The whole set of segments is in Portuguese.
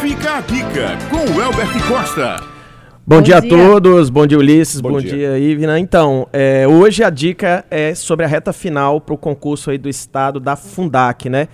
Fica a dica com o Elbert Costa. Bom, bom dia, dia, a todos, bom dia Ulisses, bom, bom dia. dia Ivna. Então, é, hoje a dica é sobre a reta final para o concurso aí do estado da Fundac, né?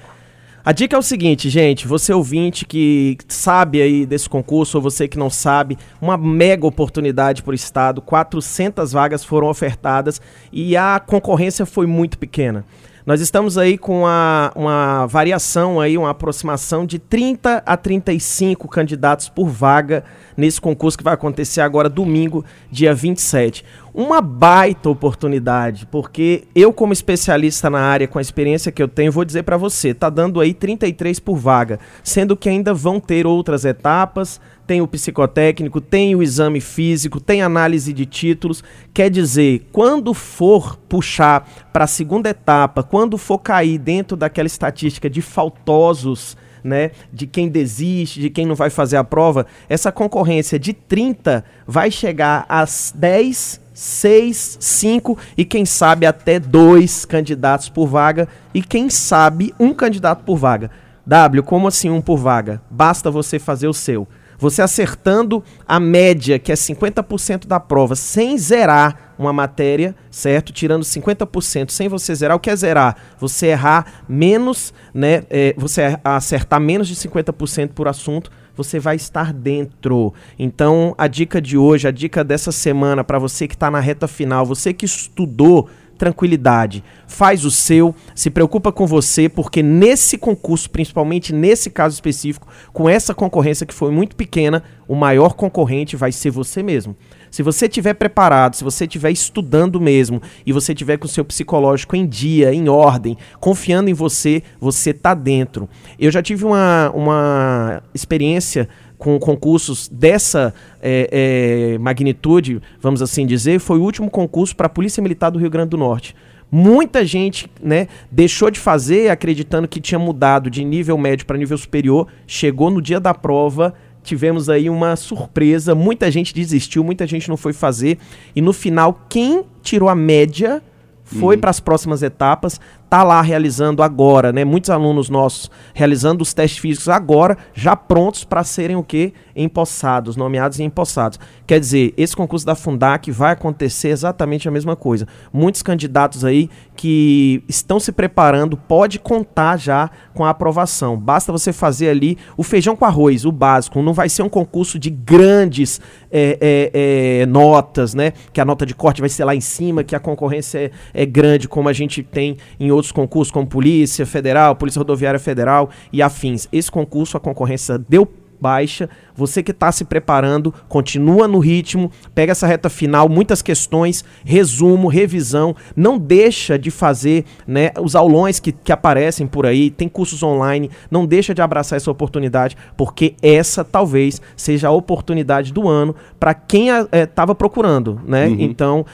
A dica é o seguinte, gente, você ouvinte que sabe aí desse concurso, ou você que não sabe, uma mega oportunidade para o Estado, 400 vagas foram ofertadas e a concorrência foi muito pequena. Nós estamos aí com uma, variação aí, uma aproximação de 30 a 35 candidatos por vaga nesse concurso que vai acontecer agora domingo, dia 27. Uma baita oportunidade, porque eu como especialista na área, com a experiência que eu tenho, vou dizer para você, tá dando aí 33 por vaga, sendo que ainda vão ter outras etapas, tem o psicotécnico, tem o exame físico, tem análise de títulos. Quer dizer, quando for puxar para a segunda etapa, quando for cair dentro daquela estatística de faltosos, né, de quem desiste, de quem não vai fazer a prova, essa concorrência de 30 vai chegar às 10, 6, 5 e quem sabe até dois candidatos por vaga e quem sabe um candidato por vaga. W, como assim um por vaga? Basta você fazer o seu. Você acertando a média, que é 50% da prova, sem zerar uma matéria, certo? Tirando 50% sem você zerar. O que é zerar? Você errar menos, né? É, você acertar menos de 50% por assunto, você vai estar dentro. Então, a dica de hoje, a dica dessa semana, para você que está na reta final, você que estudou tranquilidade. Faz o seu, se preocupa com você, porque nesse concurso, principalmente nesse caso específico, com essa concorrência que foi muito pequena, o maior concorrente vai ser você mesmo. Se você estiver preparado, se você estiver estudando mesmo e você estiver com o seu psicológico em dia, em ordem, confiando em você, você tá dentro. Eu já tive uma, uma experiência com concursos dessa é, é, magnitude, vamos assim dizer, foi o último concurso para a Polícia Militar do Rio Grande do Norte. Muita gente né, deixou de fazer acreditando que tinha mudado de nível médio para nível superior, chegou no dia da prova, tivemos aí uma surpresa, muita gente desistiu, muita gente não foi fazer, e no final, quem tirou a média foi uhum. para as próximas etapas, tá lá realizando agora, né? Muitos alunos nossos realizando os testes físicos agora, já prontos para serem o quê? Empossados, nomeados e empossados. Quer dizer, esse concurso da Fundac vai acontecer exatamente a mesma coisa. Muitos candidatos aí que estão se preparando, pode contar já com a aprovação. Basta você fazer ali o feijão com arroz, o básico. Não vai ser um concurso de grandes é, é, é, notas, né? Que a nota de corte vai ser lá em cima, que a concorrência é, é grande, como a gente tem em outros concursos, como Polícia Federal, Polícia Rodoviária Federal e afins. Esse concurso, a concorrência deu baixa. Você que está se preparando, continua no ritmo, pega essa reta final, muitas questões, resumo, revisão. Não deixa de fazer né, os aulões que, que aparecem por aí, tem cursos online. Não deixa de abraçar essa oportunidade, porque essa talvez seja a oportunidade do ano para quem estava é, procurando. Né? Uhum. Então,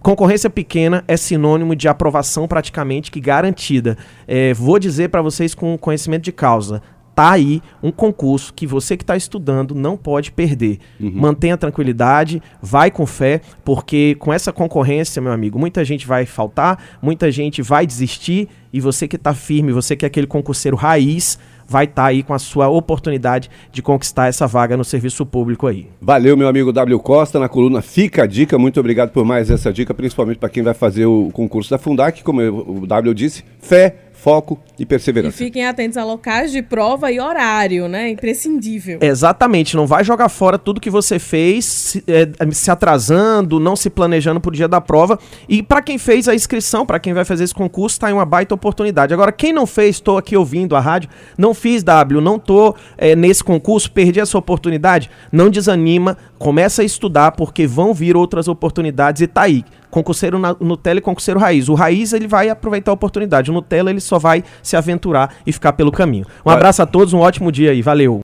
Concorrência pequena é sinônimo de aprovação praticamente que garantida. É, vou dizer para vocês com conhecimento de causa. Tá aí um concurso que você que está estudando não pode perder. Uhum. Mantenha tranquilidade, vai com fé, porque com essa concorrência, meu amigo, muita gente vai faltar, muita gente vai desistir e você que está firme, você que é aquele concurseiro raiz, vai estar tá aí com a sua oportunidade de conquistar essa vaga no serviço público aí. Valeu, meu amigo W Costa, na coluna Fica a Dica. Muito obrigado por mais essa dica, principalmente para quem vai fazer o concurso da Fundac, como o W disse, fé, foco e perseverança. E fiquem atentos a locais de prova e horário, né? Imprescindível. Exatamente, não vai jogar fora tudo que você fez, se, é, se atrasando, não se planejando pro dia da prova. E para quem fez a inscrição, para quem vai fazer esse concurso, tá aí uma baita oportunidade. Agora, quem não fez, estou aqui ouvindo a rádio, não fiz W, não tô é, nesse concurso, perdi essa oportunidade, não desanima, começa a estudar, porque vão vir outras oportunidades e tá aí concurseiro na, Nutella e concurseiro raiz. O raiz ele vai aproveitar a oportunidade, o Nutella ele só vai se aventurar e ficar pelo caminho. Um abraço a todos, um ótimo dia aí, valeu.